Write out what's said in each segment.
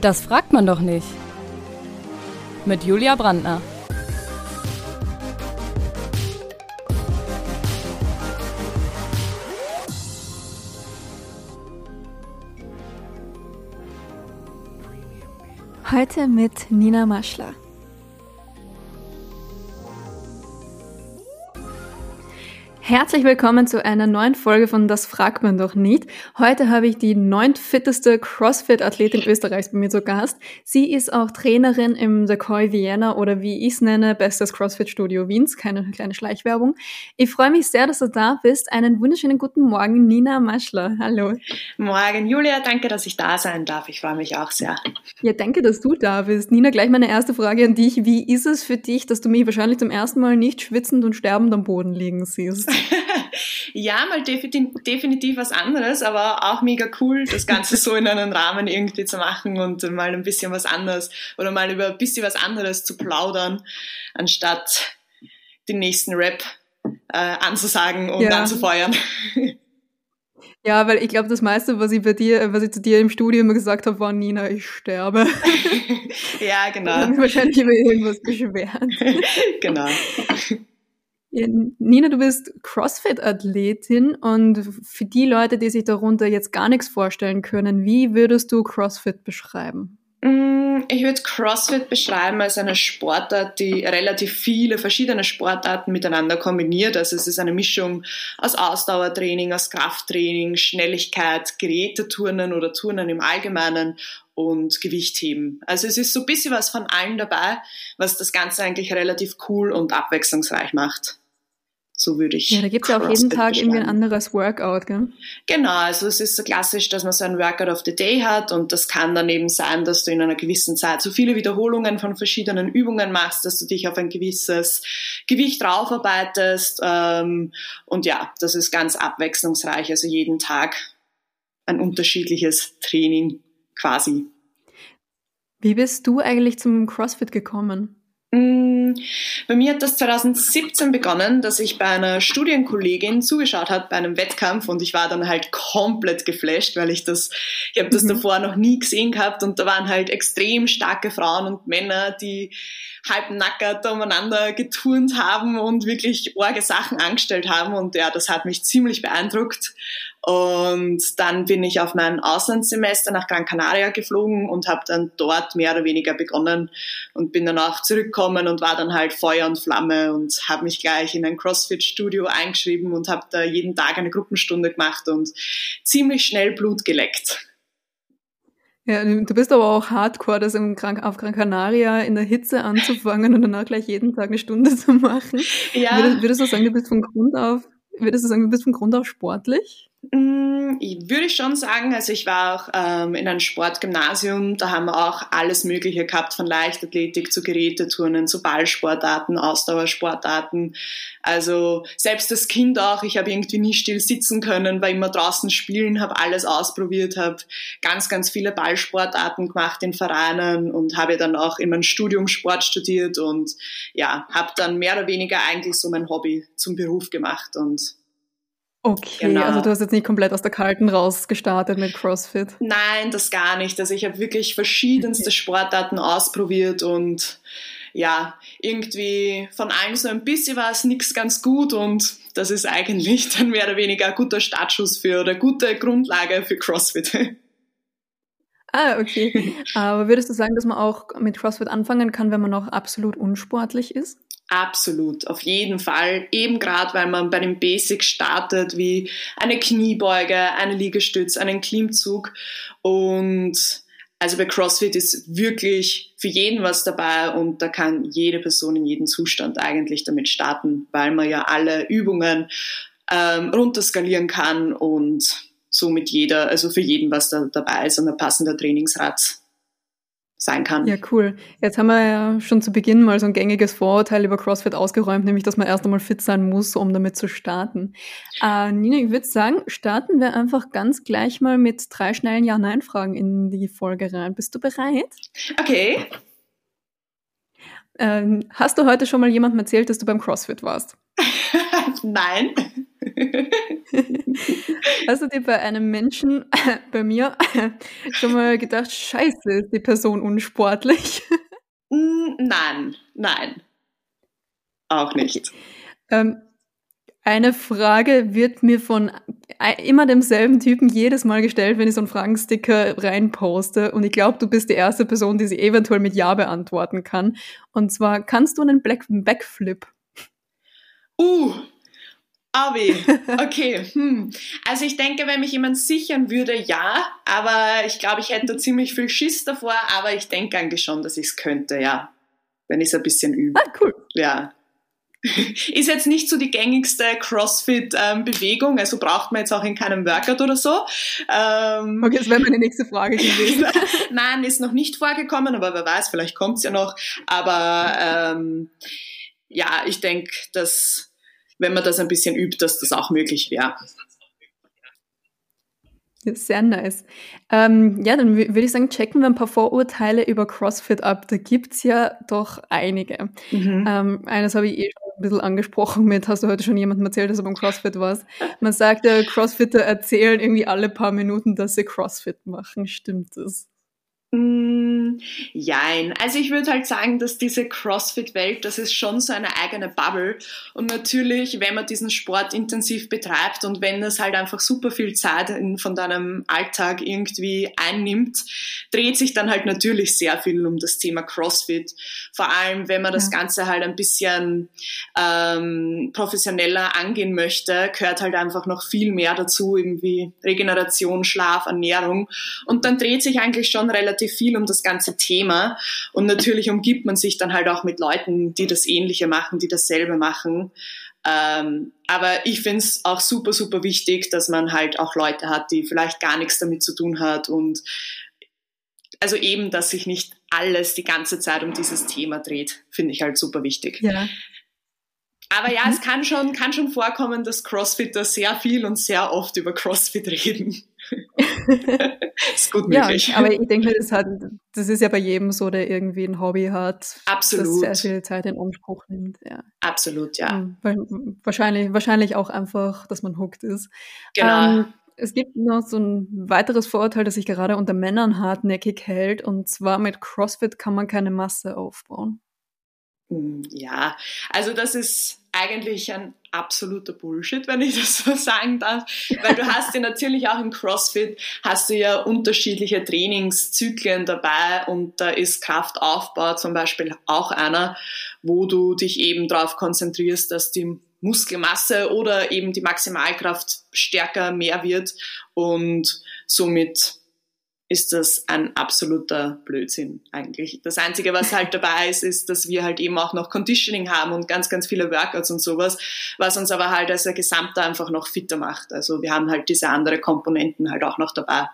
Das fragt man doch nicht. Mit Julia Brandner. Heute mit Nina Maschler. Herzlich willkommen zu einer neuen Folge von Das fragt man doch nicht. Heute habe ich die neuntfitteste CrossFit-Athletin Österreichs bei mir zu Gast. Sie ist auch Trainerin im The Koi Vienna oder wie ich es nenne, bestes CrossFit-Studio Wiens. Keine kleine Schleichwerbung. Ich freue mich sehr, dass du da bist. Einen wunderschönen guten Morgen, Nina Maschler. Hallo. Morgen, Julia. Danke, dass ich da sein darf. Ich freue mich auch sehr. Ja, danke, dass du da bist. Nina, gleich meine erste Frage an dich. Wie ist es für dich, dass du mich wahrscheinlich zum ersten Mal nicht schwitzend und sterbend am Boden liegen siehst? Ja, mal definitiv was anderes, aber auch mega cool, das Ganze so in einem Rahmen irgendwie zu machen und mal ein bisschen was anderes oder mal über ein bisschen was anderes zu plaudern, anstatt den nächsten Rap äh, anzusagen und ja. anzufeuern. Ja, weil ich glaube, das meiste, was ich bei dir, was ich zu dir im Studio immer gesagt habe, war Nina, ich sterbe. ja, genau. Ich wahrscheinlich über irgendwas beschwert. genau. Nina, du bist CrossFit-Athletin und für die Leute, die sich darunter jetzt gar nichts vorstellen können, wie würdest du CrossFit beschreiben? Mm, ich würde CrossFit beschreiben als eine Sportart, die relativ viele verschiedene Sportarten miteinander kombiniert. Also es ist eine Mischung aus Ausdauertraining, aus Krafttraining, Schnelligkeit, Geräteturnen oder Turnen im Allgemeinen und Gewichtheben. Also es ist so ein bisschen was von allem dabei, was das Ganze eigentlich relativ cool und abwechslungsreich macht. So würde ich. Ja, da gibt es ja auch jeden Tag irgendwie ein anderes Workout, gell? Genau, also es ist so klassisch, dass man so ein Workout of the Day hat und das kann dann eben sein, dass du in einer gewissen Zeit so viele Wiederholungen von verschiedenen Übungen machst, dass du dich auf ein gewisses Gewicht raufarbeitest ähm, und ja, das ist ganz abwechslungsreich, also jeden Tag ein unterschiedliches Training quasi. Wie bist du eigentlich zum CrossFit gekommen? Mm, bei mir hat das 2017 begonnen, dass ich bei einer Studienkollegin zugeschaut habe bei einem Wettkampf und ich war dann halt komplett geflasht, weil ich das, ich habe das mhm. davor noch nie gesehen gehabt und da waren halt extrem starke Frauen und Männer, die halb nackert umeinander geturnt haben und wirklich orge Sachen angestellt haben und ja, das hat mich ziemlich beeindruckt und dann bin ich auf mein Auslandssemester nach Gran Canaria geflogen und habe dann dort mehr oder weniger begonnen und bin dann auch zurückgekommen und war dann halt Feuer und Flamme und habe mich gleich in ein CrossFit-Studio eingeschrieben und habe da jeden Tag eine Gruppenstunde gemacht und ziemlich schnell Blut geleckt. Ja, du bist aber auch hardcore, das im Gran auf Gran Canaria in der Hitze anzufangen und danach gleich jeden Tag eine Stunde zu machen. Ja. Würdest, würdest du sagen, du bist von Grund auf, würdest du sagen, du bist von Grund auf sportlich? Mm, würde ich schon sagen, also ich war auch ähm, in einem Sportgymnasium, da haben wir auch alles Mögliche gehabt, von Leichtathletik zu Geräteturnen, zu Ballsportarten, Ausdauersportarten. Also selbst das Kind auch, ich habe irgendwie nie still sitzen können, war immer draußen spielen, habe alles ausprobiert, habe ganz, ganz viele Ballsportarten gemacht in Vereinen und habe dann auch in meinem Studium Sport studiert und ja, habe dann mehr oder weniger eigentlich so mein Hobby zum Beruf gemacht und Okay, genau. also du hast jetzt nicht komplett aus der Kalten raus gestartet mit CrossFit. Nein, das gar nicht. Also ich habe wirklich verschiedenste okay. Sportarten ausprobiert und ja, irgendwie von allem so ein bisschen war es nichts ganz gut und das ist eigentlich dann mehr oder weniger ein guter Startschuss für oder gute Grundlage für CrossFit. Ah, okay. Aber würdest du sagen, dass man auch mit CrossFit anfangen kann, wenn man noch absolut unsportlich ist? Absolut, auf jeden Fall. Eben gerade, weil man bei den Basics startet, wie eine Kniebeuge, eine Liegestütz, einen Klimmzug. Und also bei CrossFit ist wirklich für jeden was dabei und da kann jede Person in jedem Zustand eigentlich damit starten, weil man ja alle Übungen ähm, runterskalieren kann und somit jeder, also für jeden was da dabei ist und ein passender Trainingsrat sein kann. Ja, cool. Jetzt haben wir ja schon zu Beginn mal so ein gängiges Vorurteil über CrossFit ausgeräumt, nämlich, dass man erst einmal fit sein muss, um damit zu starten. Äh, Nina, ich würde sagen, starten wir einfach ganz gleich mal mit drei schnellen Ja-Nein-Fragen in die Folge rein. Bist du bereit? Okay. Ähm, hast du heute schon mal jemandem erzählt, dass du beim CrossFit warst? Nein. Hast du dir bei einem Menschen, bei mir, schon mal gedacht, scheiße, ist die Person unsportlich? Mm, nein, nein. Auch nicht. Ähm, eine Frage wird mir von immer demselben Typen jedes Mal gestellt, wenn ich so einen Fragensticker reinposte. Und ich glaube, du bist die erste Person, die sie eventuell mit Ja beantworten kann. Und zwar, kannst du einen Black Backflip? Uh, Abi, okay. Hm. Also ich denke, wenn mich jemand sichern würde, ja, aber ich glaube, ich hätte ziemlich viel Schiss davor, aber ich denke eigentlich schon, dass ich es könnte, ja. Wenn ich es ein bisschen übe. Ah, cool. Ja. Ist jetzt nicht so die gängigste CrossFit-Bewegung, ähm, also braucht man jetzt auch in keinem Workout oder so. Ähm, okay, das wäre meine nächste Frage gewesen. Nein, ist noch nicht vorgekommen, aber wer weiß, vielleicht kommt es ja noch. Aber ähm, ja, ich denke, dass wenn man das ein bisschen übt, dass das auch möglich wäre. Sehr nice. Ähm, ja, dann würde ich sagen, checken wir ein paar Vorurteile über CrossFit ab. Da gibt es ja doch einige. Mhm. Ähm, eines habe ich eh schon ein bisschen angesprochen mit, hast du heute schon jemandem erzählt, dass du beim CrossFit warst. Man sagt ja, CrossFitter erzählen irgendwie alle paar Minuten, dass sie CrossFit machen. Stimmt das? Mm, jein. Also ich würde halt sagen, dass diese CrossFit-Welt, das ist schon so eine eigene Bubble. Und natürlich, wenn man diesen Sport intensiv betreibt und wenn das halt einfach super viel Zeit in, von deinem Alltag irgendwie einnimmt, dreht sich dann halt natürlich sehr viel um das Thema CrossFit. Vor allem, wenn man das Ganze halt ein bisschen ähm, professioneller angehen möchte, gehört halt einfach noch viel mehr dazu, irgendwie Regeneration, Schlaf, Ernährung. Und dann dreht sich eigentlich schon relativ relativ viel um das ganze Thema. Und natürlich umgibt man sich dann halt auch mit Leuten, die das Ähnliche machen, die dasselbe machen. Ähm, aber ich finde es auch super, super wichtig, dass man halt auch Leute hat, die vielleicht gar nichts damit zu tun hat und also eben, dass sich nicht alles die ganze Zeit um dieses Thema dreht, finde ich halt super wichtig. Ja. Aber ja, es kann schon, kann schon vorkommen, dass Crossfitter sehr viel und sehr oft über Crossfit reden. ist gut möglich. Ja, aber ich denke, das, hat, das ist ja bei jedem so, der irgendwie ein Hobby hat, Absolut. das sehr viel Zeit in Anspruch nimmt. Ja. Absolut, ja. Hm, wahrscheinlich, wahrscheinlich auch einfach, dass man hooked ist. Genau. Ähm, es gibt noch so ein weiteres Vorurteil, das sich gerade unter Männern hartnäckig hält, und zwar mit CrossFit kann man keine Masse aufbauen. Hm, ja, also das ist eigentlich ein absoluter Bullshit, wenn ich das so sagen darf, weil du hast ja natürlich auch im CrossFit hast du ja unterschiedliche Trainingszyklen dabei und da ist Kraftaufbau zum Beispiel auch einer, wo du dich eben darauf konzentrierst, dass die Muskelmasse oder eben die Maximalkraft stärker mehr wird und somit ist das ein absoluter Blödsinn eigentlich. Das Einzige, was halt dabei ist, ist, dass wir halt eben auch noch Conditioning haben und ganz, ganz viele Workouts und sowas, was uns aber halt als ein Gesamter einfach noch fitter macht. Also wir haben halt diese andere Komponenten halt auch noch dabei.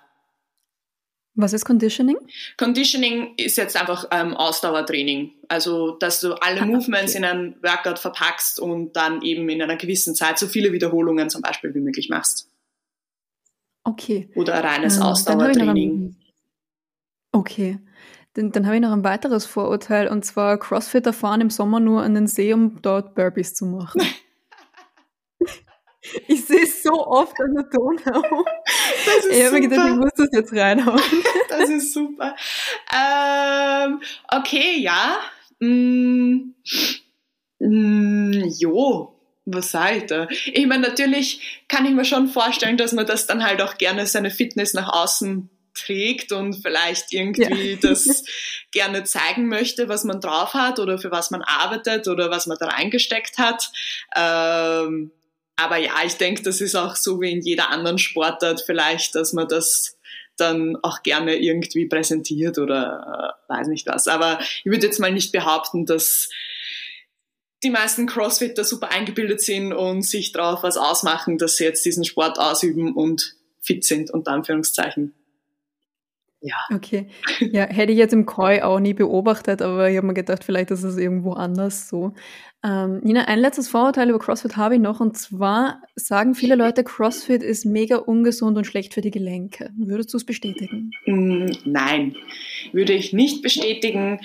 Was ist Conditioning? Conditioning ist jetzt einfach ähm, Ausdauertraining. Also, dass du alle ah, Movements okay. in ein Workout verpackst und dann eben in einer gewissen Zeit so viele Wiederholungen zum Beispiel wie möglich machst. Okay. Oder reines ähm, Ausdauertraining. Okay. Dann, dann habe ich noch ein weiteres Vorurteil und zwar Crossfitter fahren im Sommer nur an den See, um dort Burpees zu machen. ich sehe es so oft an der Donau. Das ist ich habe mir gedacht, ich muss das jetzt reinhauen. das ist super. Ähm, okay, ja. Mm, mm, jo, was sage ich da? Ich meine, natürlich kann ich mir schon vorstellen, dass man das dann halt auch gerne seine Fitness nach außen trägt und vielleicht irgendwie ja. das gerne zeigen möchte, was man drauf hat oder für was man arbeitet oder was man da reingesteckt hat. Ähm, aber ja, ich denke, das ist auch so wie in jeder anderen Sportart vielleicht, dass man das dann auch gerne irgendwie präsentiert oder äh, weiß nicht was. Aber ich würde jetzt mal nicht behaupten, dass die meisten Crossfitter super eingebildet sind und sich darauf was ausmachen, dass sie jetzt diesen Sport ausüben und fit sind, unter Anführungszeichen. Ja. Okay. Ja, hätte ich jetzt im Koi auch nie beobachtet, aber ich habe mir gedacht, vielleicht ist es irgendwo anders so. Ähm, Nina, ein letztes Vorurteil über CrossFit habe ich noch und zwar sagen viele Leute, CrossFit ist mega ungesund und schlecht für die Gelenke. Würdest du es bestätigen? Mm, nein, würde ich nicht bestätigen,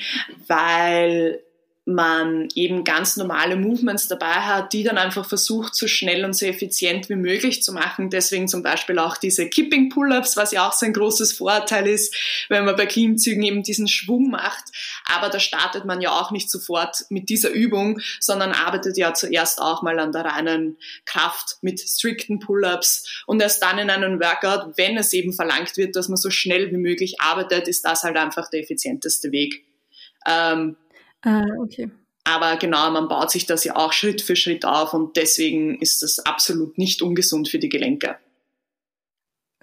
weil man eben ganz normale Movements dabei hat, die dann einfach versucht, so schnell und so effizient wie möglich zu machen. Deswegen zum Beispiel auch diese Kipping Pull-ups, was ja auch so ein großes Vorteil ist, wenn man bei Klimmzügen eben diesen Schwung macht. Aber da startet man ja auch nicht sofort mit dieser Übung, sondern arbeitet ja zuerst auch mal an der reinen Kraft mit strikten Pull-ups und erst dann in einem Workout, wenn es eben verlangt wird, dass man so schnell wie möglich arbeitet, ist das halt einfach der effizienteste Weg. Ähm, Ah, okay. Aber genau, man baut sich das ja auch Schritt für Schritt auf und deswegen ist das absolut nicht ungesund für die Gelenke.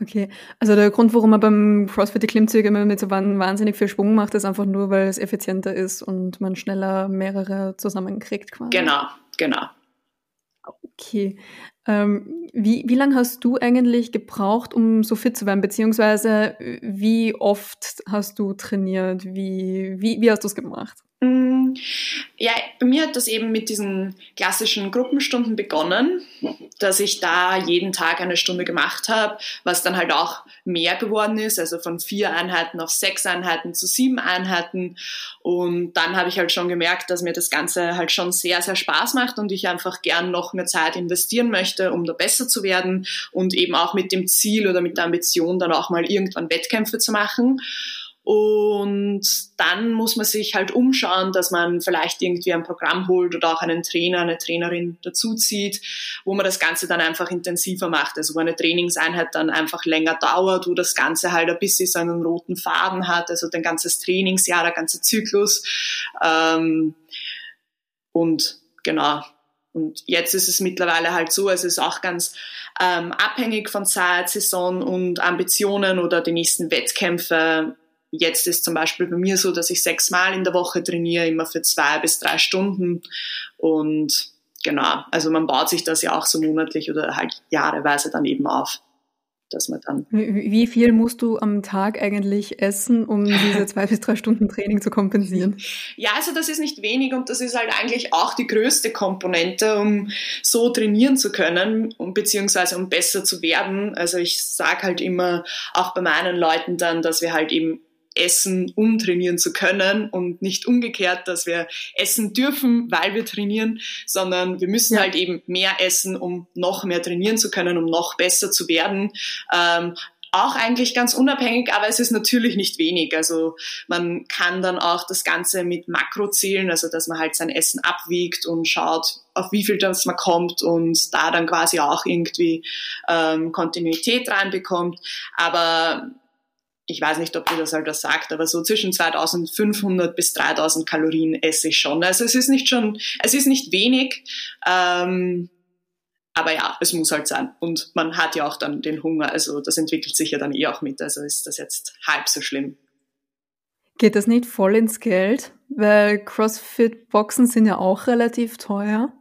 Okay, also der Grund, warum man beim CrossFit die Klimmzüge immer mit so wahnsinnig viel Schwung macht, ist einfach nur, weil es effizienter ist und man schneller mehrere zusammenkriegt quasi. Genau, genau. Okay. Ähm, wie, wie lange hast du eigentlich gebraucht, um so fit zu werden? Beziehungsweise wie oft hast du trainiert? Wie, wie, wie hast du es gemacht? Mm, ja, bei mir hat das eben mit diesen klassischen Gruppenstunden begonnen, dass ich da jeden Tag eine Stunde gemacht habe, was dann halt auch mehr geworden ist, also von vier Einheiten auf sechs Einheiten zu sieben Einheiten. Und dann habe ich halt schon gemerkt, dass mir das Ganze halt schon sehr, sehr Spaß macht und ich einfach gern noch mehr Zeit investieren möchte, um da besser zu werden und eben auch mit dem Ziel oder mit der Ambition dann auch mal irgendwann Wettkämpfe zu machen. Und dann muss man sich halt umschauen, dass man vielleicht irgendwie ein Programm holt oder auch einen Trainer, eine Trainerin dazuzieht, wo man das Ganze dann einfach intensiver macht. Also wo eine Trainingseinheit dann einfach länger dauert, wo das Ganze halt ein bisschen so einen roten Faden hat, also dein ganzes Trainingsjahr, der ganze Zyklus. Ähm, und genau, und jetzt ist es mittlerweile halt so, es ist auch ganz ähm, abhängig von Zeit, Saison und Ambitionen oder die nächsten Wettkämpfe Jetzt ist zum Beispiel bei mir so, dass ich sechsmal in der Woche trainiere, immer für zwei bis drei Stunden. Und genau, also man baut sich das ja auch so monatlich oder halt jahreweise dann eben auf. Dass man dann Wie viel musst du am Tag eigentlich essen, um diese zwei bis drei Stunden Training zu kompensieren? Ja, also das ist nicht wenig und das ist halt eigentlich auch die größte Komponente, um so trainieren zu können und beziehungsweise um besser zu werden. Also ich sage halt immer auch bei meinen Leuten dann, dass wir halt eben essen, um trainieren zu können und nicht umgekehrt, dass wir essen dürfen, weil wir trainieren, sondern wir müssen ja. halt eben mehr essen, um noch mehr trainieren zu können, um noch besser zu werden. Ähm, auch eigentlich ganz unabhängig, aber es ist natürlich nicht wenig. Also man kann dann auch das Ganze mit Makro zählen, also dass man halt sein Essen abwiegt und schaut, auf wie viel das man kommt und da dann quasi auch irgendwie ähm, Kontinuität reinbekommt. Aber ich weiß nicht, ob dir das halt was sagt, aber so zwischen 2500 bis 3000 Kalorien esse ich schon. Also es ist nicht schon, es ist nicht wenig, ähm, aber ja, es muss halt sein. Und man hat ja auch dann den Hunger, also das entwickelt sich ja dann eh auch mit, also ist das jetzt halb so schlimm. Geht das nicht voll ins Geld? Weil CrossFit-Boxen sind ja auch relativ teuer.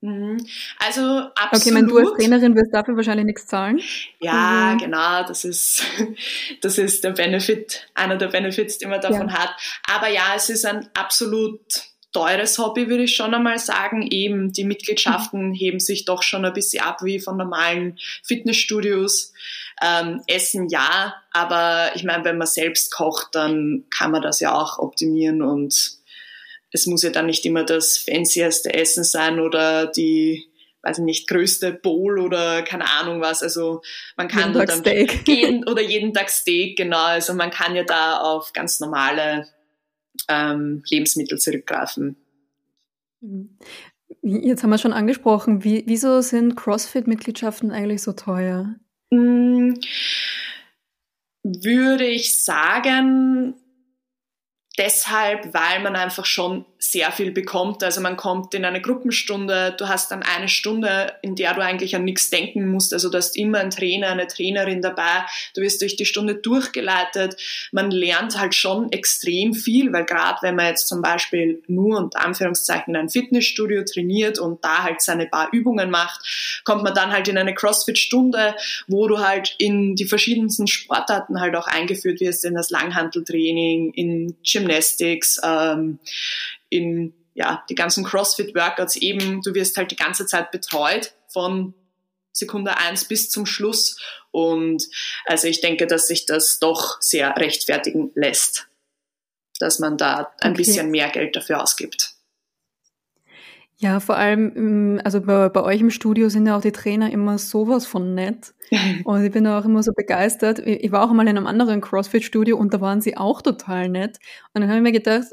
Mhm. Also absolut. Okay, wenn du als Trainerin wirst dafür wahrscheinlich nichts zahlen. Ja, mhm. genau, das ist, das ist der Benefit, einer der Benefits, den man davon ja. hat. Aber ja, es ist ein absolut teures Hobby, würde ich schon einmal sagen. Eben die Mitgliedschaften mhm. heben sich doch schon ein bisschen ab wie von normalen Fitnessstudios. Ähm, Essen ja, aber ich meine, wenn man selbst kocht, dann kann man das ja auch optimieren und es muss ja dann nicht immer das fancieste Essen sein oder die, weiß ich nicht, größte Bowl oder keine Ahnung was. Also man kann jeden dann Steak. Jeden, oder jeden Tag Steak, genau. Also man kann ja da auf ganz normale ähm, Lebensmittel zurückgreifen. Jetzt haben wir schon angesprochen, wie, wieso sind CrossFit-Mitgliedschaften eigentlich so teuer? Hm, würde ich sagen, deshalb, weil man einfach schon sehr viel bekommt. Also man kommt in eine Gruppenstunde, du hast dann eine Stunde, in der du eigentlich an nichts denken musst. Also du hast immer einen Trainer, eine Trainerin dabei, du wirst durch die Stunde durchgeleitet. Man lernt halt schon extrem viel, weil gerade wenn man jetzt zum Beispiel nur unter Anführungszeichen in ein Fitnessstudio trainiert und da halt seine paar Übungen macht, kommt man dann halt in eine CrossFit-Stunde, wo du halt in die verschiedensten Sportarten halt auch eingeführt wirst, in das Langhanteltraining, in Gymnastics, ähm, in ja, die ganzen CrossFit-Workouts eben, du wirst halt die ganze Zeit betreut von Sekunde eins bis zum Schluss. Und also ich denke, dass sich das doch sehr rechtfertigen lässt, dass man da ein okay. bisschen mehr Geld dafür ausgibt. Ja, vor allem, also bei, bei euch im Studio sind ja auch die Trainer immer sowas von nett. Und ich bin auch immer so begeistert. Ich war auch mal in einem anderen CrossFit-Studio und da waren sie auch total nett. Und dann habe ich mir gedacht,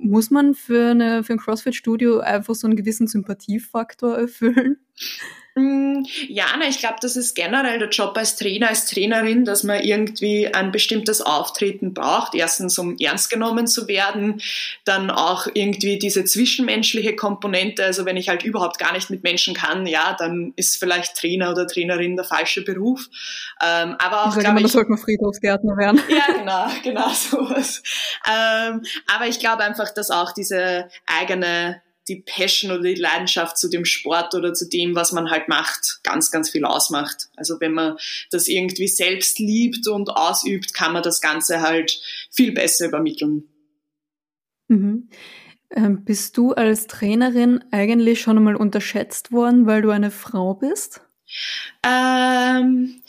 muss man für, eine, für ein CrossFit-Studio einfach so einen gewissen Sympathiefaktor erfüllen? Mm, ja, na, ich glaube, das ist generell der Job als Trainer, als Trainerin, dass man irgendwie ein bestimmtes Auftreten braucht. Erstens, um ernst genommen zu werden, dann auch irgendwie diese zwischenmenschliche Komponente. Also wenn ich halt überhaupt gar nicht mit Menschen kann, ja, dann ist vielleicht Trainer oder Trainerin der falsche Beruf. Ähm, aber auch, glaube ich, das sollte man Friedhofsgärtner werden. Ja, genau, genau sowas. Ähm, aber ich glaube einfach, dass auch diese eigene die Passion oder die Leidenschaft zu dem Sport oder zu dem, was man halt macht, ganz, ganz viel ausmacht. Also wenn man das irgendwie selbst liebt und ausübt, kann man das Ganze halt viel besser übermitteln. Mhm. Ähm, bist du als Trainerin eigentlich schon einmal unterschätzt worden, weil du eine Frau bist? Ähm,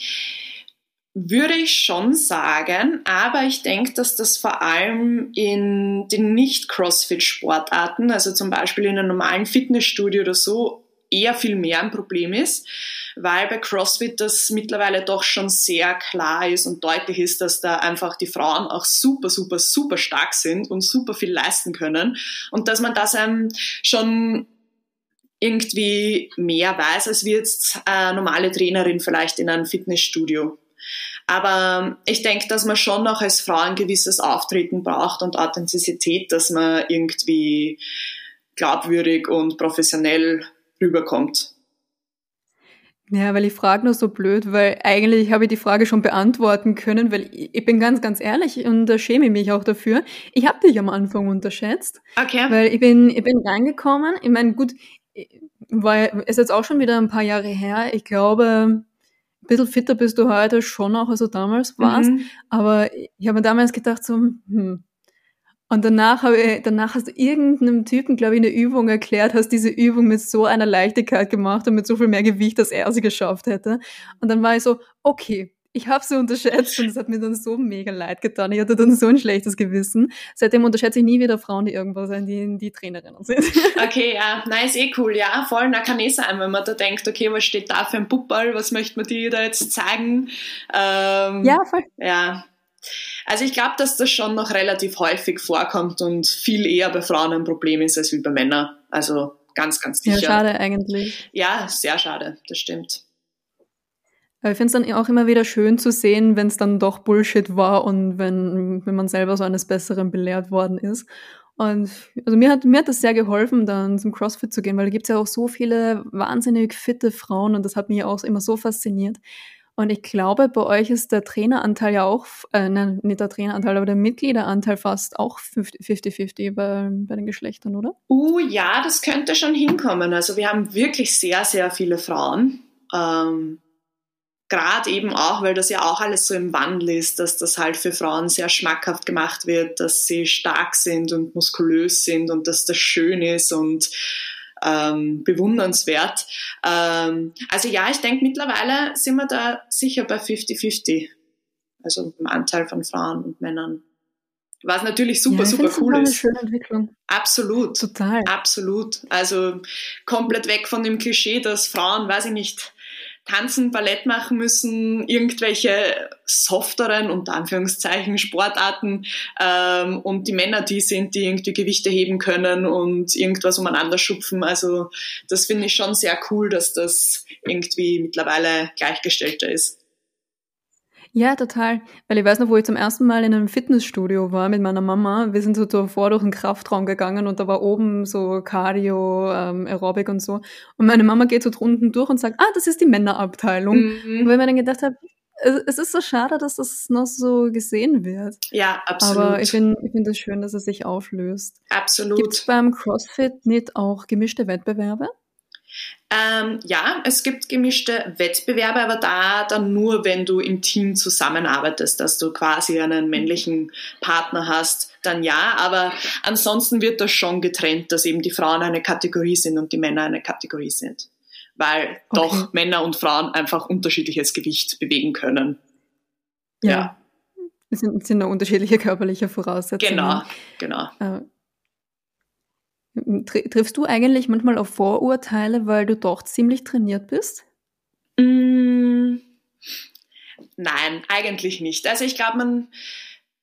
würde ich schon sagen, aber ich denke, dass das vor allem in den Nicht-Crossfit-Sportarten, also zum Beispiel in einem normalen Fitnessstudio oder so, eher viel mehr ein Problem ist, weil bei CrossFit das mittlerweile doch schon sehr klar ist und deutlich ist, dass da einfach die Frauen auch super, super, super stark sind und super viel leisten können und dass man das einem schon irgendwie mehr weiß, als wie jetzt eine normale Trainerin vielleicht in einem Fitnessstudio. Aber ich denke, dass man schon noch als Frau ein gewisses Auftreten braucht und Authentizität, dass man irgendwie glaubwürdig und professionell rüberkommt. Ja, weil ich frage nur so blöd, weil eigentlich habe ich die Frage schon beantworten können, weil ich bin ganz, ganz ehrlich und da schäme ich mich auch dafür. Ich habe dich am Anfang unterschätzt. Okay. Weil ich bin, ich bin reingekommen. Ich meine, gut, war, ist jetzt auch schon wieder ein paar Jahre her. Ich glaube, bisschen fitter bist du heute schon auch, als du damals warst. Mhm. Aber ich habe mir damals gedacht, so, hm. Und danach, habe ich, danach hast du irgendeinem Typen, glaube ich, eine Übung erklärt, hast diese Übung mit so einer Leichtigkeit gemacht und mit so viel mehr Gewicht, dass er sie geschafft hätte. Und dann war ich so, okay, ich habe sie unterschätzt und es hat mir dann so mega leid getan. Ich hatte dann so ein schlechtes Gewissen. Seitdem unterschätze ich nie wieder Frauen, die irgendwas sind, die, die Trainerinnen sind. Okay, ja, nice, eh cool, ja, voll, na kann eh sein, wenn man da denkt, okay, was steht da für ein Puppball, was möchte man dir da jetzt zeigen? Ähm, ja, voll. Ja, also ich glaube, dass das schon noch relativ häufig vorkommt und viel eher bei Frauen ein Problem ist als wie bei Männern. Also ganz, ganz sicher. Ja, schade eigentlich. Ja, sehr schade, das stimmt. Ich finde es dann auch immer wieder schön zu sehen, wenn es dann doch Bullshit war und wenn, wenn man selber so eines Besseren belehrt worden ist. Und also mir hat, mir hat das sehr geholfen, dann zum CrossFit zu gehen, weil da gibt es ja auch so viele wahnsinnig fitte Frauen und das hat mich auch immer so fasziniert. Und ich glaube, bei euch ist der Traineranteil ja auch, äh, nein, nicht der Traineranteil, aber der Mitgliederanteil fast auch 50-50 bei, bei den Geschlechtern, oder? Uh, ja, das könnte schon hinkommen. Also wir haben wirklich sehr, sehr viele Frauen. Ähm, gerade eben auch, weil das ja auch alles so im Wandel ist, dass das halt für Frauen sehr schmackhaft gemacht wird, dass sie stark sind und muskulös sind und dass das schön ist und ähm, bewundernswert. Ähm, also ja, ich denke, mittlerweile sind wir da sicher bei 50-50. Also im Anteil von Frauen und Männern. Was natürlich super, ja, super cool ist. Eine schöne Entwicklung. Absolut. Total. Absolut. Also komplett weg von dem Klischee, dass Frauen, weiß ich nicht, tanzen, Ballett machen müssen, irgendwelche softeren, unter Anführungszeichen, Sportarten ähm, und die Männer die sind, die irgendwie Gewichte heben können und irgendwas umeinander schupfen. Also das finde ich schon sehr cool, dass das irgendwie mittlerweile gleichgestellter ist. Ja, total. Weil ich weiß noch, wo ich zum ersten Mal in einem Fitnessstudio war mit meiner Mama. Wir sind so davor durch den Kraftraum gegangen und da war oben so Cardio, ähm, Aerobic und so. Und meine Mama geht so drunten durch und sagt, ah, das ist die Männerabteilung. Mhm. Und weil ich mir dann gedacht habe, es ist so schade, dass das noch so gesehen wird. Ja, absolut. Aber ich finde ich find es schön, dass es sich auflöst. Absolut. Gibt es beim CrossFit nicht auch gemischte Wettbewerbe? Ähm, ja, es gibt gemischte Wettbewerbe, aber da dann nur, wenn du im Team zusammenarbeitest, dass du quasi einen männlichen Partner hast, dann ja. Aber ansonsten wird das schon getrennt, dass eben die Frauen eine Kategorie sind und die Männer eine Kategorie sind. Weil okay. doch Männer und Frauen einfach unterschiedliches Gewicht bewegen können. Ja. ja. Es sind, sind nur unterschiedliche körperliche Voraussetzungen. Genau, genau. Äh, Triffst du eigentlich manchmal auf Vorurteile, weil du doch ziemlich trainiert bist? Mm, nein, eigentlich nicht. Also ich glaube, man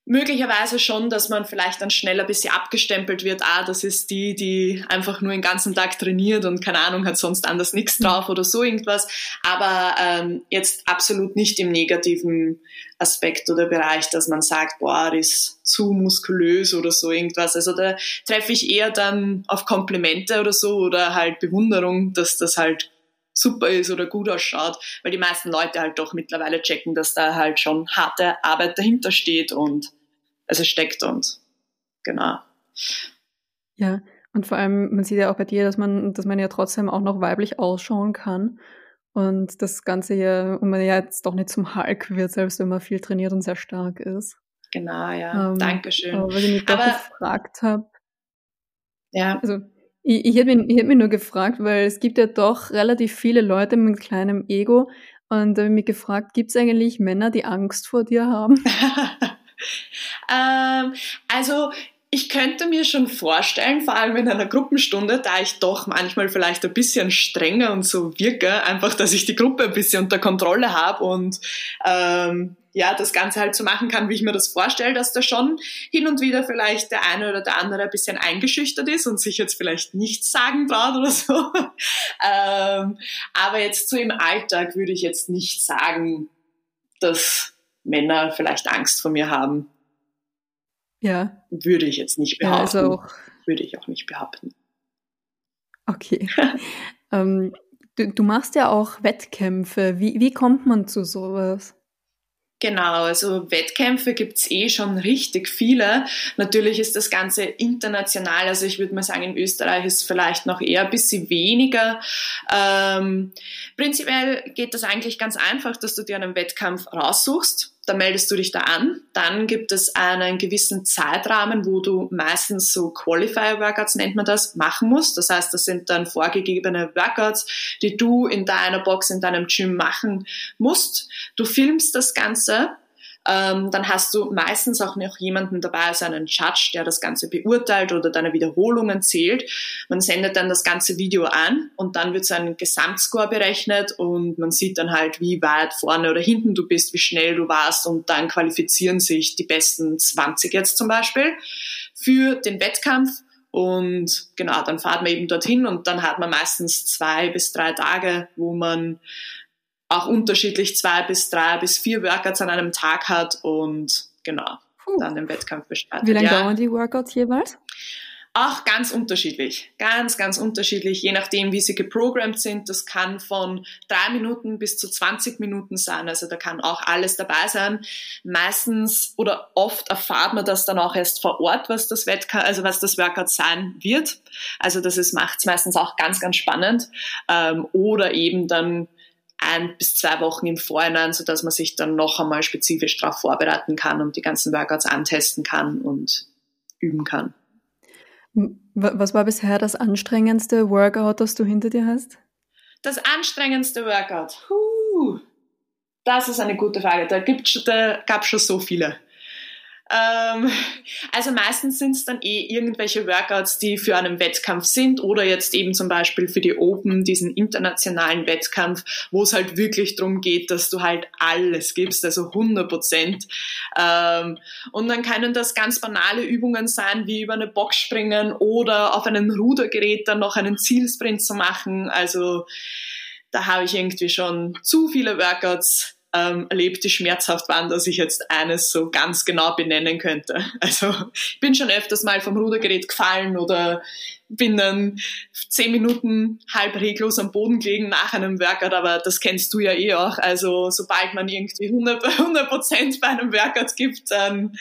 möglicherweise schon, dass man vielleicht dann schneller ein bisschen abgestempelt wird. Ah, das ist die, die einfach nur den ganzen Tag trainiert und keine Ahnung, hat sonst anders nichts drauf oder so irgendwas. Aber ähm, jetzt absolut nicht im negativen Aspekt oder Bereich, dass man sagt, boah, das ist zu muskulös oder so irgendwas. Also da treffe ich eher dann auf Komplimente oder so oder halt Bewunderung, dass das halt super ist oder gut ausschaut, weil die meisten Leute halt doch mittlerweile checken, dass da halt schon harte Arbeit dahinter steht und also steckt und genau. Ja, und vor allem, man sieht ja auch bei dir, dass man, dass man ja trotzdem auch noch weiblich ausschauen kann. Und das Ganze ja, und man ja jetzt doch nicht zum Hulk wird, selbst wenn man viel trainiert und sehr stark ist. Genau, ja. Ähm, Dankeschön. Aber weil ich mich doch gefragt habe. Ja. Also, ich, ich hätte mich, ich hätt mich nur gefragt, weil es gibt ja doch relativ viele Leute mit kleinem Ego. Und da habe ich mich gefragt, gibt es eigentlich Männer, die Angst vor dir haben? ähm, also ich könnte mir schon vorstellen, vor allem in einer Gruppenstunde, da ich doch manchmal vielleicht ein bisschen strenger und so wirke, einfach, dass ich die Gruppe ein bisschen unter Kontrolle habe und ähm, ja, das Ganze halt so machen kann, wie ich mir das vorstelle, dass da schon hin und wieder vielleicht der eine oder der andere ein bisschen eingeschüchtert ist und sich jetzt vielleicht nichts sagen traut oder so. ähm, aber jetzt so im Alltag würde ich jetzt nicht sagen, dass Männer vielleicht Angst vor mir haben. Ja. Würde ich jetzt nicht behaupten. Ja, also auch Würde ich auch nicht behaupten. Okay. ähm, du, du, machst ja auch Wettkämpfe. Wie, wie kommt man zu sowas? Genau, also Wettkämpfe gibt's eh schon richtig viele. Natürlich ist das Ganze international, also ich würde mal sagen, in Österreich ist vielleicht noch eher ein bisschen weniger. Ähm, prinzipiell geht das eigentlich ganz einfach, dass du dir einen Wettkampf raussuchst da meldest du dich da an. Dann gibt es einen gewissen Zeitrahmen, wo du meistens so Qualifier-Workouts nennt man das, machen musst. Das heißt, das sind dann vorgegebene Workouts, die du in deiner Box, in deinem Gym machen musst. Du filmst das Ganze ähm, dann hast du meistens auch noch jemanden dabei, also einen Judge, der das Ganze beurteilt oder deine Wiederholungen zählt. Man sendet dann das ganze Video an und dann wird so ein Gesamtscore berechnet und man sieht dann halt, wie weit vorne oder hinten du bist, wie schnell du warst und dann qualifizieren sich die besten 20 jetzt zum Beispiel für den Wettkampf. Und genau, dann fahrt man eben dorthin und dann hat man meistens zwei bis drei Tage, wo man auch unterschiedlich zwei bis drei bis vier Workouts an einem Tag hat und genau, Puh. dann den Wettkampf bestreitet. Wie lange ja. dauern die Workouts jeweils? Auch ganz unterschiedlich, ganz, ganz unterschiedlich, je nachdem, wie sie geprogrammt sind. Das kann von drei Minuten bis zu 20 Minuten sein. Also da kann auch alles dabei sein. Meistens oder oft erfahrt man das dann auch erst vor Ort, was das Wettkampf, also was das Workout sein wird. Also das ist, macht's meistens auch ganz, ganz spannend. Ähm, oder eben dann ein bis zwei Wochen im Vorhinein, so dass man sich dann noch einmal spezifisch darauf vorbereiten kann und die ganzen Workouts antesten kann und üben kann. Was war bisher das anstrengendste Workout, das du hinter dir hast? Das anstrengendste Workout. Puh, das ist eine gute Frage. Da, da gab es schon so viele. Ähm, also meistens sind es dann eh irgendwelche Workouts, die für einen Wettkampf sind oder jetzt eben zum Beispiel für die Open, diesen internationalen Wettkampf, wo es halt wirklich darum geht, dass du halt alles gibst, also 100 Prozent. Ähm, und dann können das ganz banale Übungen sein, wie über eine Box springen oder auf einem Rudergerät dann noch einen Zielsprint zu machen. Also da habe ich irgendwie schon zu viele Workouts ähm, erlebt, die schmerzhaft waren, dass ich jetzt eines so ganz genau benennen könnte. Also ich bin schon öfters mal vom Rudergerät gefallen oder bin dann zehn Minuten halb reglos am Boden gelegen nach einem Workout, aber das kennst du ja eh auch. Also sobald man irgendwie 100 Prozent bei einem Workout gibt, dann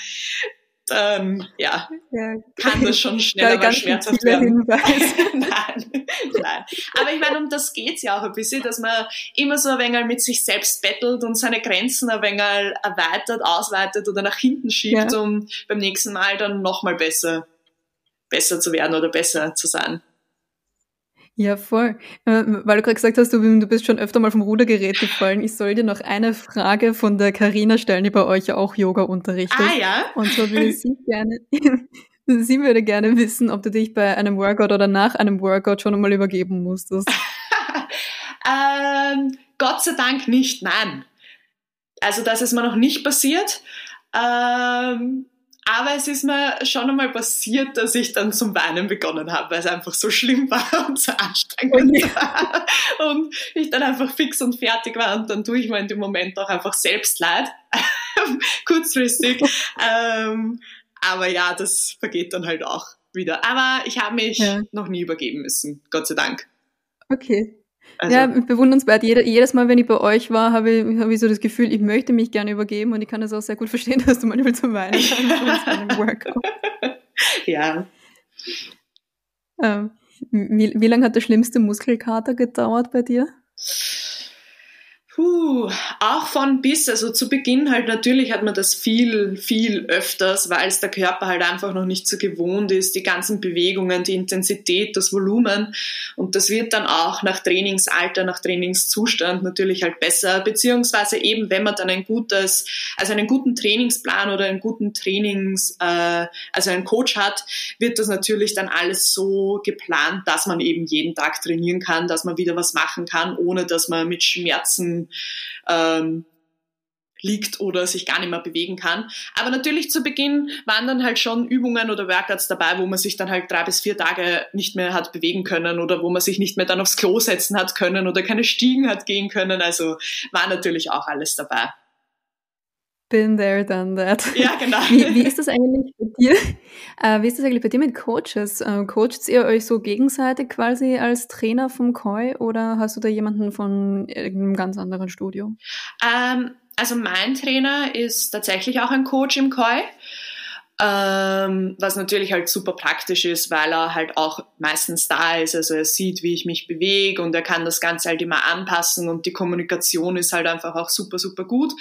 ähm, ja, ja, kann das schon schneller mal schmerzhaft werden. nein, nein. Aber ich meine, um das geht's ja auch ein bisschen, dass man immer so ein wenig mit sich selbst bettelt und seine Grenzen ein wenig erweitert, ausweitet oder nach hinten schiebt, ja. um beim nächsten Mal dann nochmal besser, besser zu werden oder besser zu sein. Ja, voll. Äh, weil du gerade gesagt hast, du, du, bist schon öfter mal vom Rudergerät gefallen. Ich soll dir noch eine Frage von der Karina stellen, die bei euch ja auch Yoga unterrichtet. Ah ja. Und so würde sie gerne, Sie würde gerne wissen, ob du dich bei einem Workout oder nach einem Workout schon einmal übergeben musstest. ähm, Gott sei Dank nicht, nein. Also das ist mir noch nicht passiert. Ähm, aber es ist mir schon einmal passiert, dass ich dann zum Weinen begonnen habe, weil es einfach so schlimm war und so anstrengend okay. war. Und ich dann einfach fix und fertig war und dann tue ich mir in dem Moment auch einfach selbst leid. Kurzfristig. ähm, aber ja, das vergeht dann halt auch wieder. Aber ich habe mich ja. noch nie übergeben müssen, Gott sei Dank. Okay. Also, ja, bewundernswert. Jeder, jedes Mal, wenn ich bei euch war, habe ich, habe ich so das Gefühl, ich möchte mich gerne übergeben und ich kann das auch sehr gut verstehen, dass du manchmal zum Weinen Workout. ja. Ähm, wie, wie lange hat der schlimmste Muskelkater gedauert bei dir? Puh, auch von bis, also zu Beginn halt natürlich hat man das viel, viel öfters, weil es der Körper halt einfach noch nicht so gewohnt ist, die ganzen Bewegungen, die Intensität, das Volumen. Und das wird dann auch nach Trainingsalter, nach Trainingszustand natürlich halt besser, beziehungsweise eben, wenn man dann ein gutes, also einen guten Trainingsplan oder einen guten Trainings, äh, also einen Coach hat, wird das natürlich dann alles so geplant, dass man eben jeden Tag trainieren kann, dass man wieder was machen kann, ohne dass man mit Schmerzen ähm, liegt oder sich gar nicht mehr bewegen kann. Aber natürlich zu Beginn waren dann halt schon Übungen oder Workouts dabei, wo man sich dann halt drei bis vier Tage nicht mehr hat bewegen können oder wo man sich nicht mehr dann aufs Klo setzen hat können oder keine Stiegen hat gehen können. Also war natürlich auch alles dabei. Been there, done that. Ja, genau. Wie, wie ist das eigentlich bei dir? Äh, wie ist das eigentlich bei dir mit Coaches? Äh, coacht ihr euch so gegenseitig quasi als Trainer vom Koi oder hast du da jemanden von irgendeinem ganz anderen Studio? Ähm, also mein Trainer ist tatsächlich auch ein Coach im Koi. Ähm, was natürlich halt super praktisch ist, weil er halt auch meistens da ist. Also er sieht, wie ich mich bewege und er kann das Ganze halt immer anpassen und die Kommunikation ist halt einfach auch super, super gut.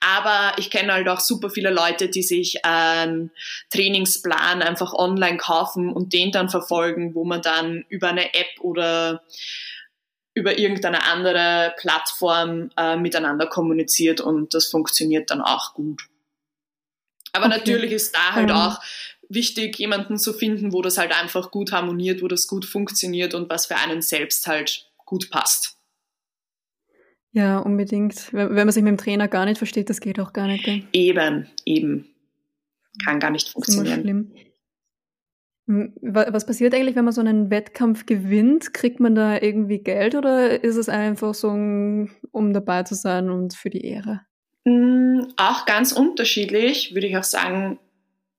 Aber ich kenne halt auch super viele Leute, die sich einen Trainingsplan einfach online kaufen und den dann verfolgen, wo man dann über eine App oder über irgendeine andere Plattform äh, miteinander kommuniziert und das funktioniert dann auch gut. Aber okay. natürlich ist da halt um. auch wichtig, jemanden zu finden, wo das halt einfach gut harmoniert, wo das gut funktioniert und was für einen selbst halt gut passt. Ja, unbedingt. Wenn man sich mit dem Trainer gar nicht versteht, das geht auch gar nicht. Gell? Eben, eben. Kann gar nicht funktionieren. Das ist immer schlimm. Was passiert eigentlich, wenn man so einen Wettkampf gewinnt? Kriegt man da irgendwie Geld oder ist es einfach so, um dabei zu sein und für die Ehre? Auch ganz unterschiedlich, würde ich auch sagen,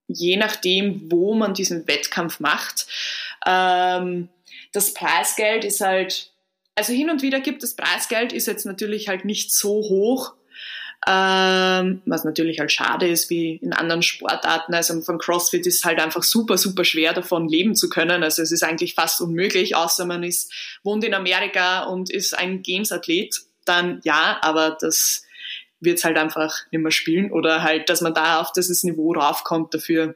je nachdem, wo man diesen Wettkampf macht. Ähm, das Preisgeld ist halt, also hin und wieder gibt es Preisgeld, ist jetzt natürlich halt nicht so hoch, ähm, was natürlich halt schade ist, wie in anderen Sportarten. Also von CrossFit ist halt einfach super, super schwer davon leben zu können. Also es ist eigentlich fast unmöglich, außer man ist, wohnt in Amerika und ist ein Games-Athlet, dann ja, aber das wird es halt einfach nicht mehr spielen oder halt, dass man da auf dieses Niveau raufkommt dafür.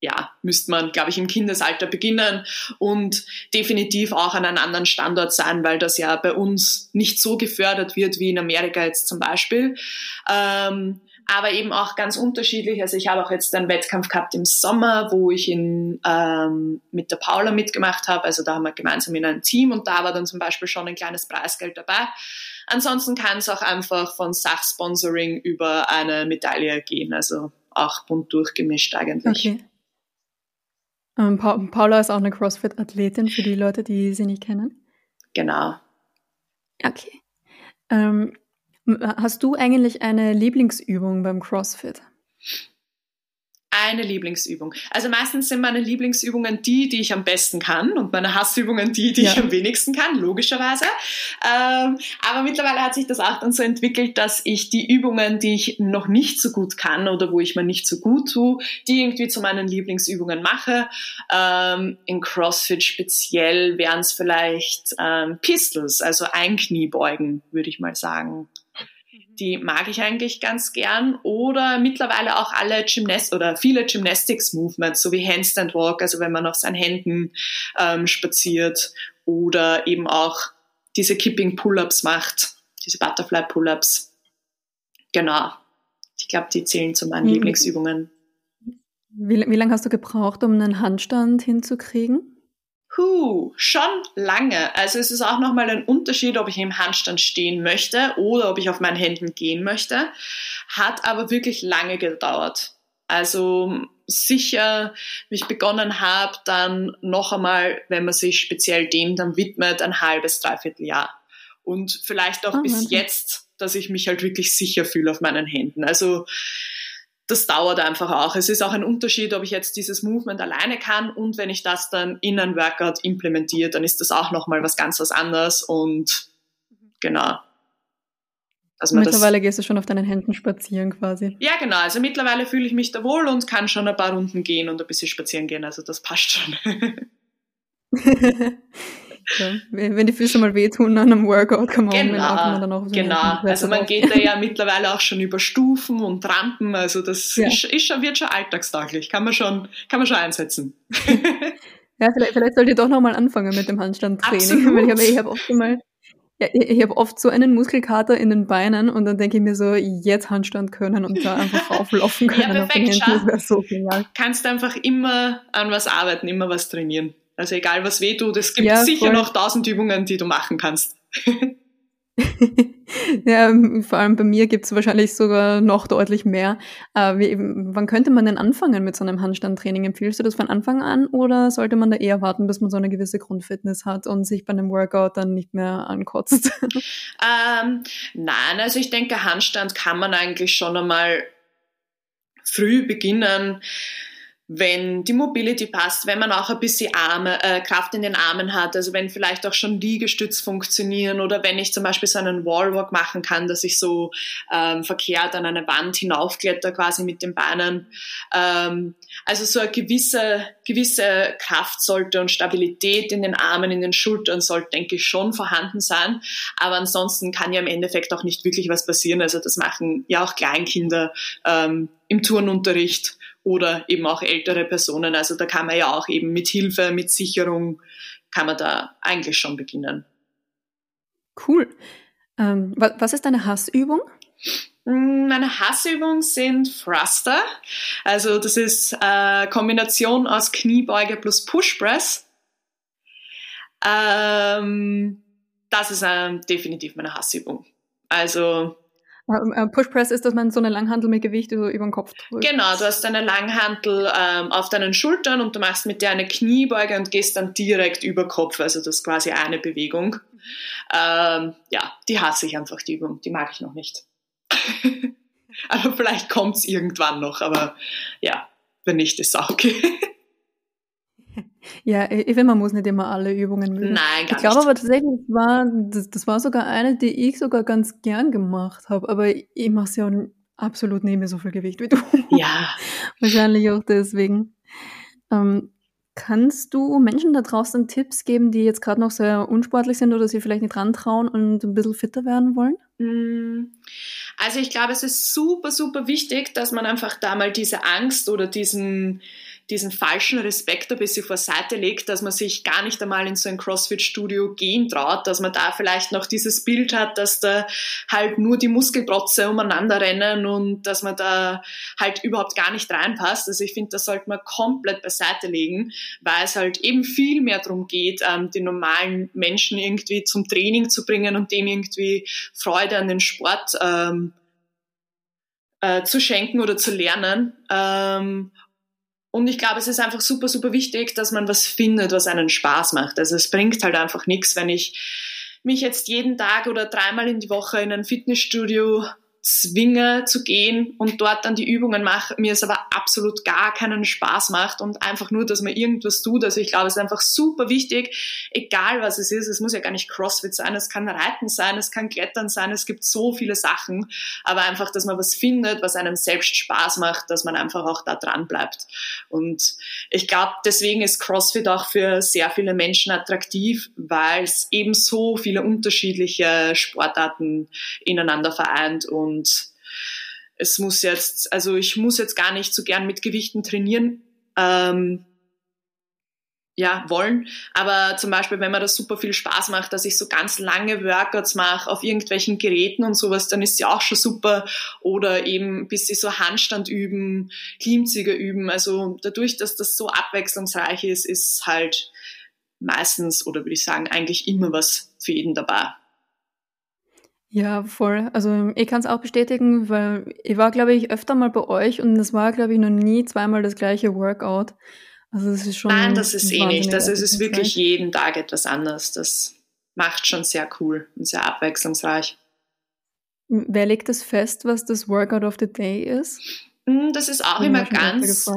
Ja, müsste man, glaube ich, im Kindesalter beginnen und definitiv auch an einem anderen Standort sein, weil das ja bei uns nicht so gefördert wird wie in Amerika jetzt zum Beispiel. Ähm, aber eben auch ganz unterschiedlich. Also ich habe auch jetzt einen Wettkampf gehabt im Sommer, wo ich in, ähm, mit der Paula mitgemacht habe. Also da haben wir gemeinsam in einem Team und da war dann zum Beispiel schon ein kleines Preisgeld dabei. Ansonsten kann es auch einfach von Sachsponsoring über eine Medaille gehen, also auch bunt durchgemischt eigentlich. Okay. Ähm, pa Paula ist auch eine CrossFit-Athletin für die Leute, die sie nicht kennen. Genau. Okay. Ähm, hast du eigentlich eine Lieblingsübung beim CrossFit? Eine Lieblingsübung. Also meistens sind meine Lieblingsübungen die, die ich am besten kann und meine Hassübungen die, die ja. ich am wenigsten kann, logischerweise. Ähm, aber mittlerweile hat sich das auch dann so entwickelt, dass ich die Übungen, die ich noch nicht so gut kann oder wo ich mir nicht so gut tue, die irgendwie zu meinen Lieblingsübungen mache. Ähm, in CrossFit speziell wären es vielleicht ähm, Pistols, also Einkniebeugen, würde ich mal sagen die mag ich eigentlich ganz gern. Oder mittlerweile auch alle Gymnast oder viele Gymnastics Movements, so wie Handstand Walk, also wenn man auf seinen Händen ähm, spaziert oder eben auch diese Kipping Pull-ups macht, diese Butterfly Pull-ups. Genau. Ich glaube, die zählen zu meinen mhm. Lieblingsübungen. Wie, wie lange hast du gebraucht, um einen Handstand hinzukriegen? Puh, schon lange. Also es ist auch nochmal ein Unterschied, ob ich im Handstand stehen möchte oder ob ich auf meinen Händen gehen möchte. Hat aber wirklich lange gedauert. Also sicher, wie ich begonnen habe, dann noch einmal, wenn man sich speziell dem dann widmet, ein halbes, dreiviertel Jahr. Und vielleicht auch oh, bis Mann. jetzt, dass ich mich halt wirklich sicher fühle auf meinen Händen. Also das dauert einfach auch. Es ist auch ein Unterschied, ob ich jetzt dieses Movement alleine kann und wenn ich das dann in ein Workout implementiere, dann ist das auch nochmal was ganz was anderes und genau. Also mittlerweile gehst du schon auf deinen Händen spazieren quasi. Ja, genau. Also mittlerweile fühle ich mich da wohl und kann schon ein paar Runden gehen und ein bisschen spazieren gehen. Also das passt schon. ja, wenn die Füße mal wehtun an einem Workout, kann man genau, man dann auch so Genau. Also man geht da ja mittlerweile auch schon über Stufen und Rampen. Also das ja. ist, ist schon, wird schon alltagstauglich. Kann man schon, kann man schon einsetzen. ja, vielleicht, vielleicht sollt ihr doch nochmal anfangen mit dem Handstandtraining. Weil ich habe ich hab oft mal ja, ich habe oft so einen Muskelkater in den Beinen und dann denke ich mir so, jetzt Handstand können und da einfach auflaufen können. ja, perfekt, auf den so genial. Kannst einfach immer an was arbeiten, immer was trainieren. Also egal was weh tut, es gibt ja, sicher voll. noch tausend Übungen, die du machen kannst. ja, vor allem bei mir gibt es wahrscheinlich sogar noch deutlich mehr. Äh, wie, wann könnte man denn anfangen mit so einem Handstandtraining? Empfiehlst du das von Anfang an oder sollte man da eher warten, bis man so eine gewisse Grundfitness hat und sich bei einem Workout dann nicht mehr ankotzt? Ähm, nein, also ich denke, Handstand kann man eigentlich schon einmal früh beginnen wenn die Mobility passt, wenn man auch ein bisschen Arme, äh, Kraft in den Armen hat, also wenn vielleicht auch schon Liegestütz funktionieren oder wenn ich zum Beispiel so einen Wallwalk machen kann, dass ich so ähm, verkehrt an eine Wand hinaufkletter quasi mit den Beinen. Ähm, also so eine gewisse, gewisse Kraft sollte und Stabilität in den Armen, in den Schultern sollte, denke ich, schon vorhanden sein. Aber ansonsten kann ja im Endeffekt auch nicht wirklich was passieren. Also das machen ja auch Kleinkinder ähm, im Turnunterricht oder eben auch ältere Personen. Also da kann man ja auch eben mit Hilfe, mit Sicherung, kann man da eigentlich schon beginnen. Cool. Ähm, was ist deine Hassübung? Mm, meine Hassübung sind Thruster. Also das ist eine äh, Kombination aus Kniebeuge plus Push Press. Ähm, das ist ähm, definitiv meine Hassübung. Also äh, Push Press ist, dass man so eine Langhantel mit Gewicht über den Kopf drückt. Genau, du hast eine Langhantel ähm, auf deinen Schultern und du machst mit der eine Kniebeuge und gehst dann direkt über Kopf. Also das ist quasi eine Bewegung. Ähm, ja, die hasse ich einfach, die Übung. Die mag ich noch nicht. aber vielleicht kommt es irgendwann noch, aber ja, wenn nicht, ist auch okay. Ja, ich finde, man muss nicht immer alle Übungen mögen. Nein, gar Ich glaube aber tatsächlich, das war, das, das war sogar eine, die ich sogar ganz gern gemacht habe. Aber ich mache ja absolut nicht mehr so viel Gewicht wie du. Ja. Wahrscheinlich auch deswegen. Ähm, kannst du Menschen da draußen Tipps geben, die jetzt gerade noch sehr unsportlich sind oder sie vielleicht nicht rantrauen und ein bisschen fitter werden wollen? Mm. Also ich glaube, es ist super, super wichtig, dass man einfach da mal diese Angst oder diesen, diesen falschen Respekt ein bisschen vor Seite legt, dass man sich gar nicht einmal in so ein CrossFit-Studio gehen traut, dass man da vielleicht noch dieses Bild hat, dass da halt nur die Muskelprotze umeinander rennen und dass man da halt überhaupt gar nicht reinpasst. Also ich finde, das sollte man komplett beiseite legen, weil es halt eben viel mehr darum geht, ähm, die normalen Menschen irgendwie zum Training zu bringen und dem irgendwie Freude an den Sport ähm, äh, zu schenken oder zu lernen. Ähm, und ich glaube, es ist einfach super, super wichtig, dass man was findet, was einen Spaß macht. Also es bringt halt einfach nichts, wenn ich mich jetzt jeden Tag oder dreimal in die Woche in ein Fitnessstudio zwinge zu gehen und dort dann die Übungen mache, mir es aber absolut gar keinen Spaß macht und einfach nur, dass man irgendwas tut. Also ich glaube, es ist einfach super wichtig, egal was es ist. Es muss ja gar nicht CrossFit sein, es kann Reiten sein, es kann Klettern sein, es gibt so viele Sachen, aber einfach, dass man was findet, was einem selbst Spaß macht, dass man einfach auch da dran bleibt. Und ich glaube, deswegen ist CrossFit auch für sehr viele Menschen attraktiv, weil es eben so viele unterschiedliche Sportarten ineinander vereint und und es muss jetzt, also ich muss jetzt gar nicht so gern mit Gewichten trainieren. Ähm, ja, wollen. Aber zum Beispiel, wenn mir das super viel Spaß macht, dass ich so ganz lange Workouts mache auf irgendwelchen Geräten und sowas, dann ist sie auch schon super. Oder eben bis sie so Handstand üben, Klimmzüge üben. Also dadurch, dass das so abwechslungsreich ist, ist halt meistens oder würde ich sagen eigentlich immer was für jeden dabei. Ja, voll. Also ich kann es auch bestätigen, weil ich war, glaube ich, öfter mal bei euch und es war, glaube ich, noch nie zweimal das gleiche Workout. Also es ist schon. Nein, das ist eh nicht. Das ist es wirklich jeden Tag etwas anderes. Das macht schon sehr cool und sehr abwechslungsreich. Wer legt das fest, was das Workout of the Day ist? Hm, das ist auch immer ganz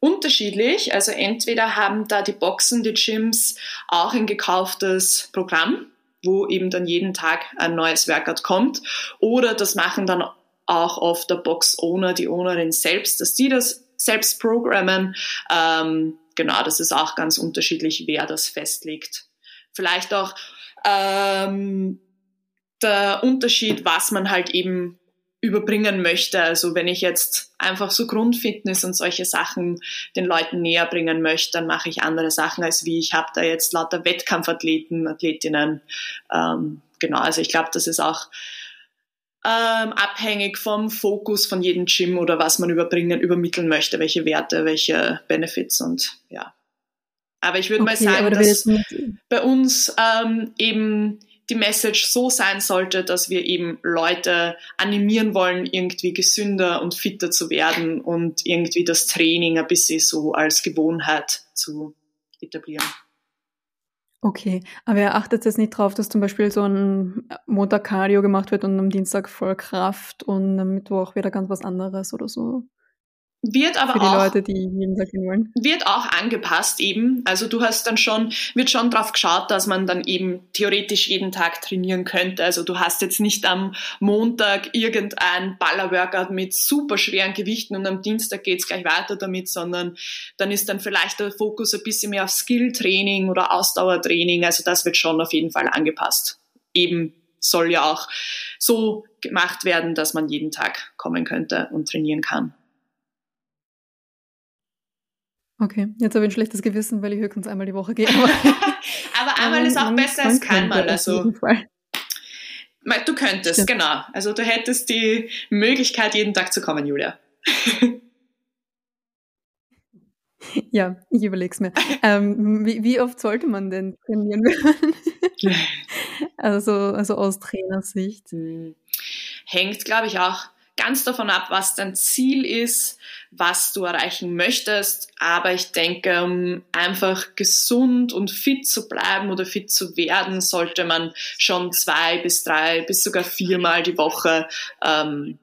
unterschiedlich. Also entweder haben da die Boxen, die Gyms auch ein gekauftes Programm, wo eben dann jeden Tag ein neues Workout kommt. Oder das machen dann auch oft der Box-Owner, die Ownerin selbst, dass die das selbst programmen. Ähm, genau, das ist auch ganz unterschiedlich, wer das festlegt. Vielleicht auch ähm, der Unterschied, was man halt eben überbringen möchte. Also wenn ich jetzt einfach so Grundfitness und solche Sachen den Leuten näher bringen möchte, dann mache ich andere Sachen als wie ich habe da jetzt lauter Wettkampfathleten, Athletinnen. Ähm, genau, also ich glaube, das ist auch ähm, abhängig vom Fokus von jedem Gym oder was man überbringen, übermitteln möchte, welche Werte, welche Benefits und ja. Aber ich würde okay, mal sagen, dass bei uns ähm, eben die Message so sein sollte, dass wir eben Leute animieren wollen, irgendwie gesünder und fitter zu werden und irgendwie das Training ein bisschen so als Gewohnheit zu etablieren. Okay, aber er achtet jetzt nicht drauf, dass zum Beispiel so ein Montag Cardio gemacht wird und am Dienstag voll Kraft und am Mittwoch wieder ganz was anderes oder so. Wird aber Für die auch, Leute, die jeden Tag gehen wollen. Wird auch angepasst eben. Also du hast dann schon, wird schon drauf geschaut, dass man dann eben theoretisch jeden Tag trainieren könnte. Also du hast jetzt nicht am Montag irgendein Ballerworkout mit super schweren Gewichten und am Dienstag geht's gleich weiter damit, sondern dann ist dann vielleicht der Fokus ein bisschen mehr auf Skilltraining oder Ausdauertraining. Also das wird schon auf jeden Fall angepasst. Eben soll ja auch so gemacht werden, dass man jeden Tag kommen könnte und trainieren kann. Okay, jetzt habe ich ein schlechtes Gewissen, weil ich höchstens einmal die Woche gehe. Aber, aber einmal ist auch besser als keinmal. Also. Du könntest, Stimmt. genau. Also du hättest die Möglichkeit, jeden Tag zu kommen, Julia. Ja, ich überlege es mir. Ähm, wie, wie, oft sollte man denn trainieren? also, also aus Trainersicht. Hm. Hängt, glaube ich, auch ganz davon ab, was dein Ziel ist, was du erreichen möchtest. Aber ich denke, um einfach gesund und fit zu bleiben oder fit zu werden, sollte man schon zwei bis drei bis sogar viermal die Woche ähm,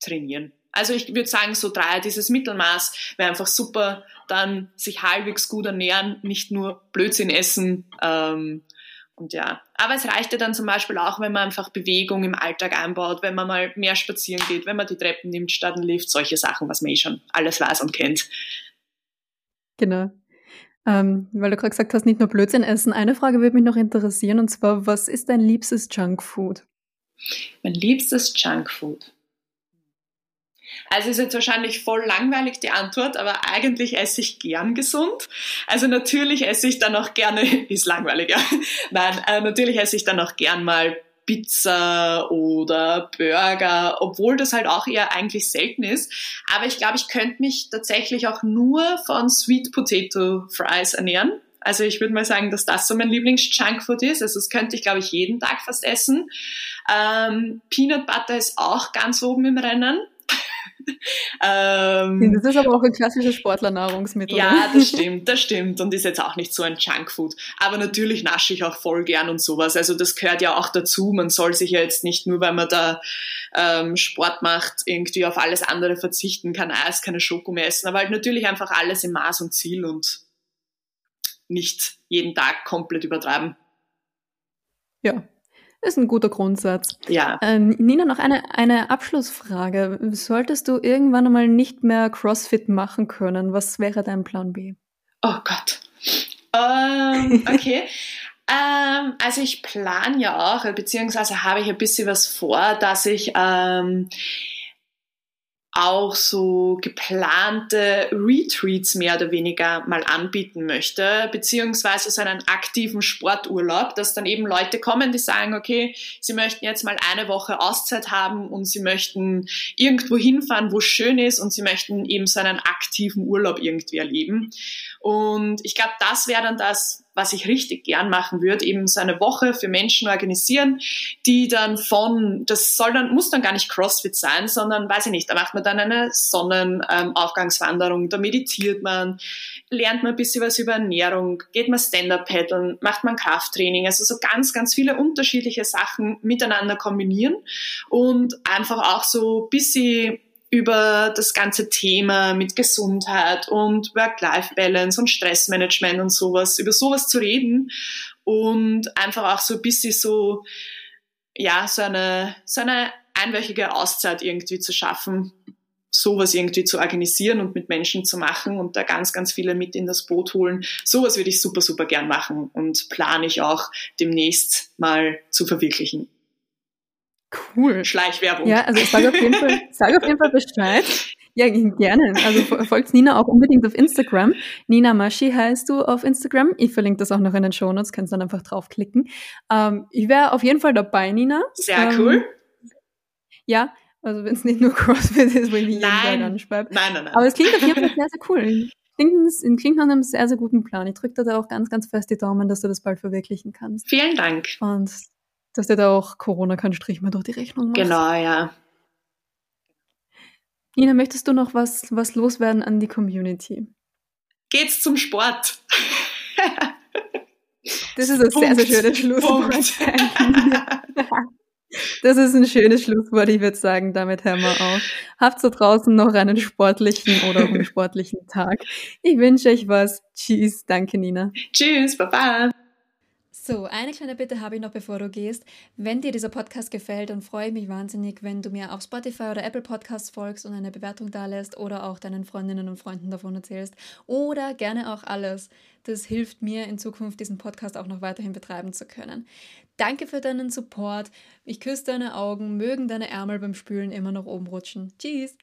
trainieren. Also ich würde sagen, so drei, dieses Mittelmaß wäre einfach super. Dann sich halbwegs gut ernähren, nicht nur Blödsinn essen. Ähm, und ja, aber es reicht ja dann zum Beispiel auch, wenn man einfach Bewegung im Alltag einbaut, wenn man mal mehr spazieren geht, wenn man die Treppen nimmt statt einen Lift, solche Sachen, was man eh schon alles weiß und kennt. Genau. Ähm, weil du gerade gesagt hast, nicht nur Blödsinn essen. Eine Frage würde mich noch interessieren und zwar, was ist dein liebstes Junkfood? Mein liebstes Junkfood. Also ist jetzt wahrscheinlich voll langweilig die Antwort, aber eigentlich esse ich gern gesund. Also natürlich esse ich dann auch gerne, ist langweiliger. Nein, äh, natürlich esse ich dann auch gern mal Pizza oder Burger, obwohl das halt auch eher eigentlich selten ist. Aber ich glaube, ich könnte mich tatsächlich auch nur von Sweet Potato Fries ernähren. Also ich würde mal sagen, dass das so mein Lieblings-Junkfood ist. Also das könnte ich, glaube ich, jeden Tag fast essen. Ähm, Peanut Butter ist auch ganz oben im Rennen ähm, das ist aber auch ein klassisches Sportlernahrungsmittel. Ja, das stimmt, das stimmt und ist jetzt auch nicht so ein Junkfood. Aber natürlich nasche ich auch voll gern und sowas. Also das gehört ja auch dazu. Man soll sich ja jetzt nicht nur, weil man da ähm, Sport macht, irgendwie auf alles andere verzichten, kein Eis, keine Schoko mehr essen, aber halt natürlich einfach alles im Maß und Ziel und nicht jeden Tag komplett übertreiben. Ja, ist ein guter Grundsatz. Ja. Äh, Nina, noch eine, eine Abschlussfrage. Solltest du irgendwann einmal nicht mehr CrossFit machen können, was wäre dein Plan B? Oh Gott. Ähm, okay. ähm, also ich plane ja auch, beziehungsweise habe ich ein bisschen was vor, dass ich ähm, auch so geplante Retreats mehr oder weniger mal anbieten möchte, beziehungsweise so einen aktiven Sporturlaub, dass dann eben Leute kommen, die sagen, okay, sie möchten jetzt mal eine Woche Auszeit haben und sie möchten irgendwo hinfahren, wo es schön ist und sie möchten eben so einen aktiven Urlaub irgendwie erleben. Und ich glaube, das wäre dann das, was ich richtig gern machen würde, eben so eine Woche für Menschen organisieren, die dann von, das soll dann, muss dann gar nicht CrossFit sein, sondern weiß ich nicht, da macht man dann eine Sonnenaufgangswanderung, da meditiert man, lernt man ein bisschen was über Ernährung, geht man Stand-Up-Paddeln, macht man Krafttraining, also so ganz, ganz viele unterschiedliche Sachen miteinander kombinieren und einfach auch so ein bisschen über das ganze Thema mit Gesundheit und Work-Life-Balance und Stressmanagement und sowas, über sowas zu reden und einfach auch so ein bisschen so, ja, so eine, so eine einwöchige Auszeit irgendwie zu schaffen, sowas irgendwie zu organisieren und mit Menschen zu machen und da ganz, ganz viele mit in das Boot holen. Sowas würde ich super, super gern machen und plane ich auch demnächst mal zu verwirklichen. Cool. Schleichwerbung. Ja, also sag auf jeden Fall, sag auf jeden Fall Bescheid. Ja, gerne. Also folgt Nina auch unbedingt auf Instagram. Nina Maschi heißt du auf Instagram. Ich verlinke das auch noch in den Show Notes, kannst dann einfach draufklicken. Ähm, ich wäre auf jeden Fall dabei, Nina. Sehr ähm, cool. Ja, also wenn es nicht nur CrossFit ist, wo ich mich jeden Tag anschreibe. Nein, nein, nein. Aber es klingt auf jeden Fall sehr, sehr cool. Klingt, klingt nach einem sehr, sehr guten Plan. Ich drücke da auch ganz, ganz fest die Daumen, dass du das bald verwirklichen kannst. Vielen Dank. Und dass dir da auch Corona keinen Strich mehr durch die Rechnung macht. Genau, ja. Nina, möchtest du noch was, was loswerden an die Community? Geht's zum Sport. das ist ein Punkt, sehr, sehr schönes Schlusswort. Das ist ein schönes Schlusswort. Ich würde sagen, damit hören wir auf. Habt da draußen noch einen sportlichen oder unsportlichen Tag. Ich wünsche euch was. Tschüss. Danke, Nina. Tschüss. Baba. So, eine kleine Bitte habe ich noch, bevor du gehst. Wenn dir dieser Podcast gefällt, dann freue ich mich wahnsinnig, wenn du mir auf Spotify oder Apple Podcasts folgst und eine Bewertung da lässt oder auch deinen Freundinnen und Freunden davon erzählst. Oder gerne auch alles. Das hilft mir in Zukunft, diesen Podcast auch noch weiterhin betreiben zu können. Danke für deinen Support. Ich küsse deine Augen, mögen deine Ärmel beim Spülen immer noch oben rutschen. Tschüss!